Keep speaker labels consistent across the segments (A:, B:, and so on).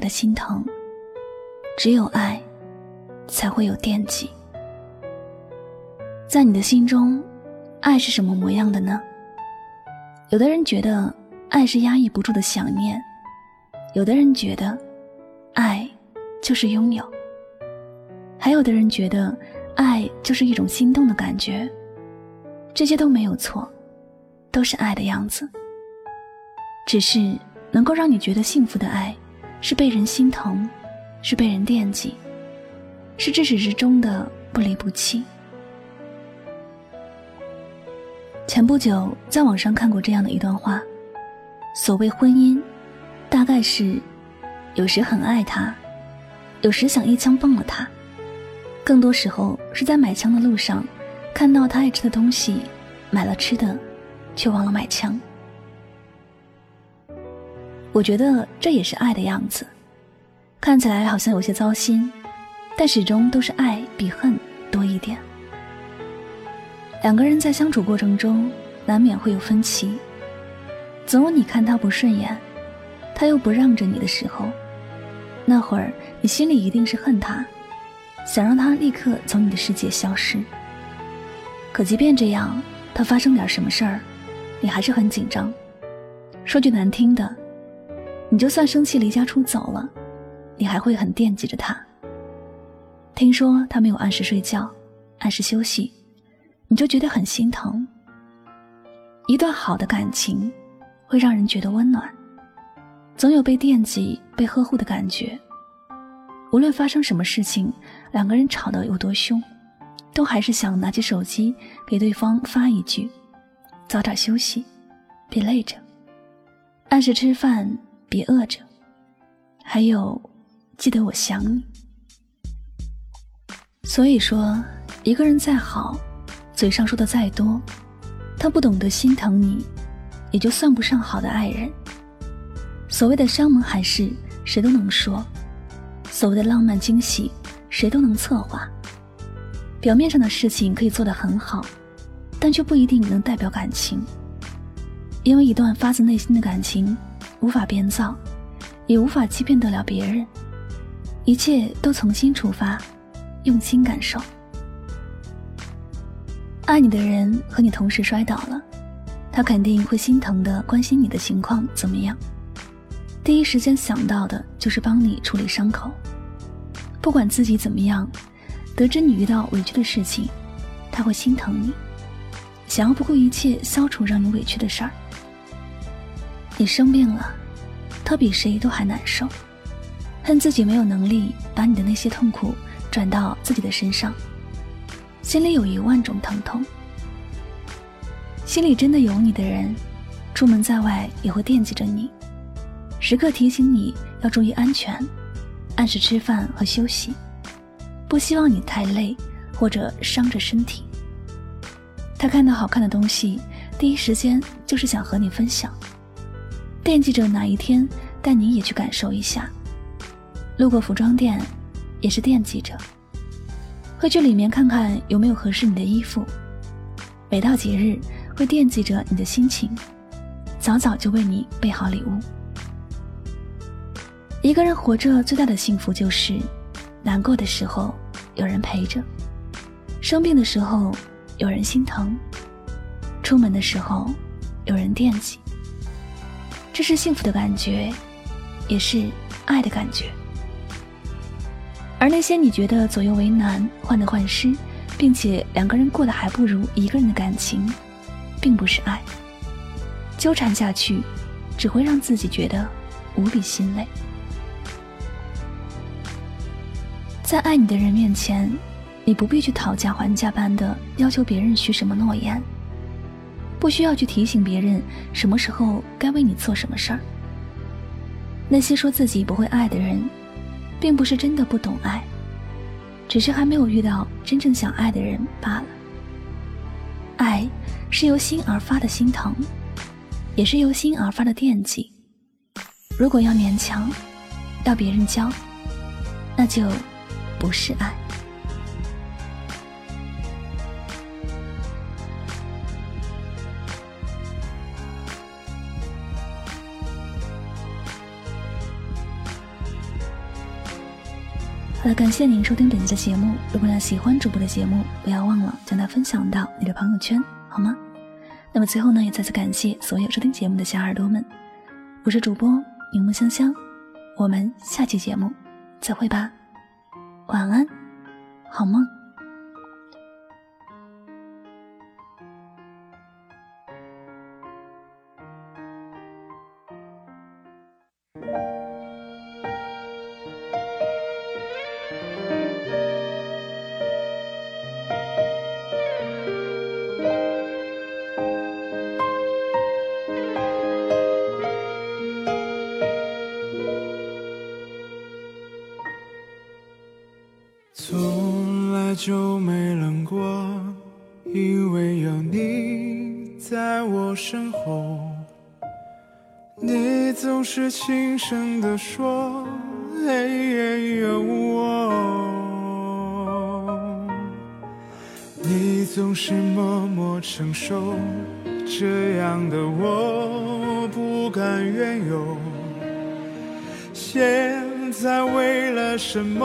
A: 的心疼？只有爱，才会有惦记。在你的心中，爱是什么模样的呢？有的人觉得爱是压抑不住的想念，有的人觉得爱就是拥有，还有的人觉得爱就是一种心动的感觉。这些都没有错，都是爱的样子，只是。能够让你觉得幸福的爱，是被人心疼，是被人惦记，是至始至终的不离不弃。前不久在网上看过这样的一段话：所谓婚姻，大概是有时很爱他，有时想一枪崩了他，更多时候是在买枪的路上，看到他爱吃的东西，买了吃的，却忘了买枪。我觉得这也是爱的样子，看起来好像有些糟心，但始终都是爱比恨多一点。两个人在相处过程中，难免会有分歧，总有你看他不顺眼，他又不让着你的时候，那会儿你心里一定是恨他，想让他立刻从你的世界消失。可即便这样，他发生点什么事儿，你还是很紧张。说句难听的。你就算生气离家出走了，你还会很惦记着他。听说他没有按时睡觉，按时休息，你就觉得很心疼。一段好的感情，会让人觉得温暖，总有被惦记、被呵护的感觉。无论发生什么事情，两个人吵得有多凶，都还是想拿起手机给对方发一句：“早点休息，别累着，按时吃饭。”别饿着，还有，记得我想你。所以说，一个人再好，嘴上说的再多，他不懂得心疼你，也就算不上好的爱人。所谓的山盟海誓，谁都能说；所谓的浪漫惊喜，谁都能策划。表面上的事情可以做得很好，但却不一定能代表感情。因为一段发自内心的感情。无法编造，也无法欺骗得了别人。一切都从心出发，用心感受。爱你的人和你同时摔倒了，他肯定会心疼的关心你的情况怎么样，第一时间想到的就是帮你处理伤口。不管自己怎么样，得知你遇到委屈的事情，他会心疼你，想要不顾一切消除让你委屈的事儿。你生病了，他比谁都还难受，恨自己没有能力把你的那些痛苦转到自己的身上，心里有一万种疼痛。心里真的有你的人，出门在外也会惦记着你，时刻提醒你要注意安全，按时吃饭和休息，不希望你太累或者伤着身体。他看到好看的东西，第一时间就是想和你分享。惦记着哪一天带你也去感受一下。路过服装店，也是惦记着，会去里面看看有没有合适你的衣服。每到节日，会惦记着你的心情，早早就为你备好礼物。一个人活着最大的幸福就是，难过的时候有人陪着，生病的时候有人心疼，出门的时候有人惦记。这是幸福的感觉，也是爱的感觉。而那些你觉得左右为难、患得患失，并且两个人过得还不如一个人的感情，并不是爱。纠缠下去，只会让自己觉得无比心累。在爱你的人面前，你不必去讨价还价般的要求别人许什么诺言，不需要去提醒别人什么时候该为你做什么事儿。那些说自己不会爱的人，并不是真的不懂爱，只是还没有遇到真正想爱的人罢了。爱是由心而发的心疼。也是由心而发的惦记。如果要勉强，要别人教，那就不是爱。好了，感谢您收听本期的节目。如果要喜欢主播的节目，不要忘了将它分享到你的朋友圈，好吗？那么最后呢，也再次感谢所有收听节目的小耳朵们，我是主播柠檬香香，我们下期节目再会吧，晚安，好梦。
B: 从来就没冷过，因为有你在我身后。你总是轻声地说，黑夜，有我。你总是默默承受，这样的我不敢怨尤。现在为了什么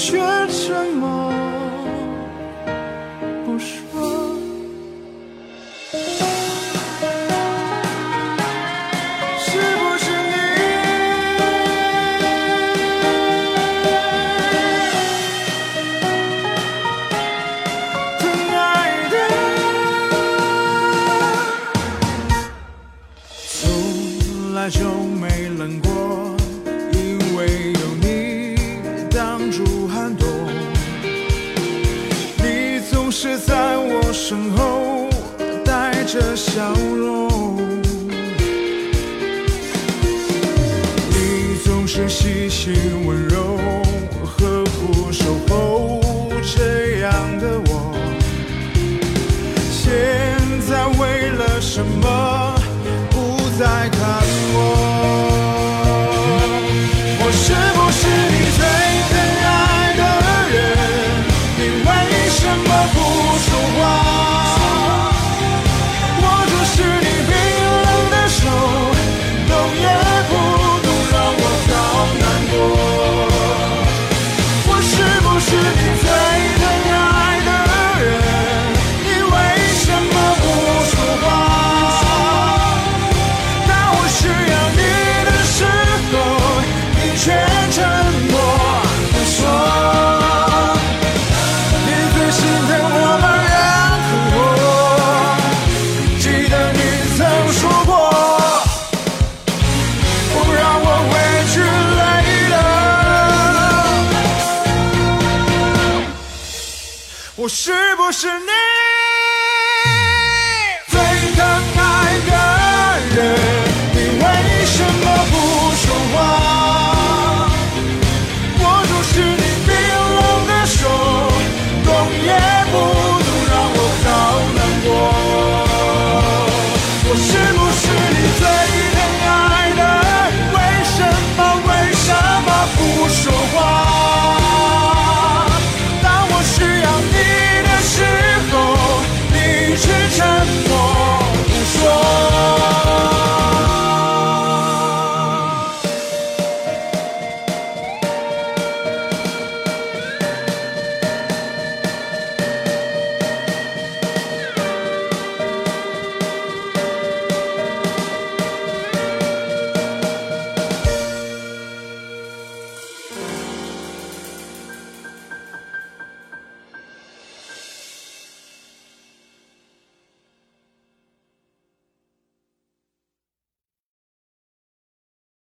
B: 却沉默。这笑容，你总是细心温柔，是不是你？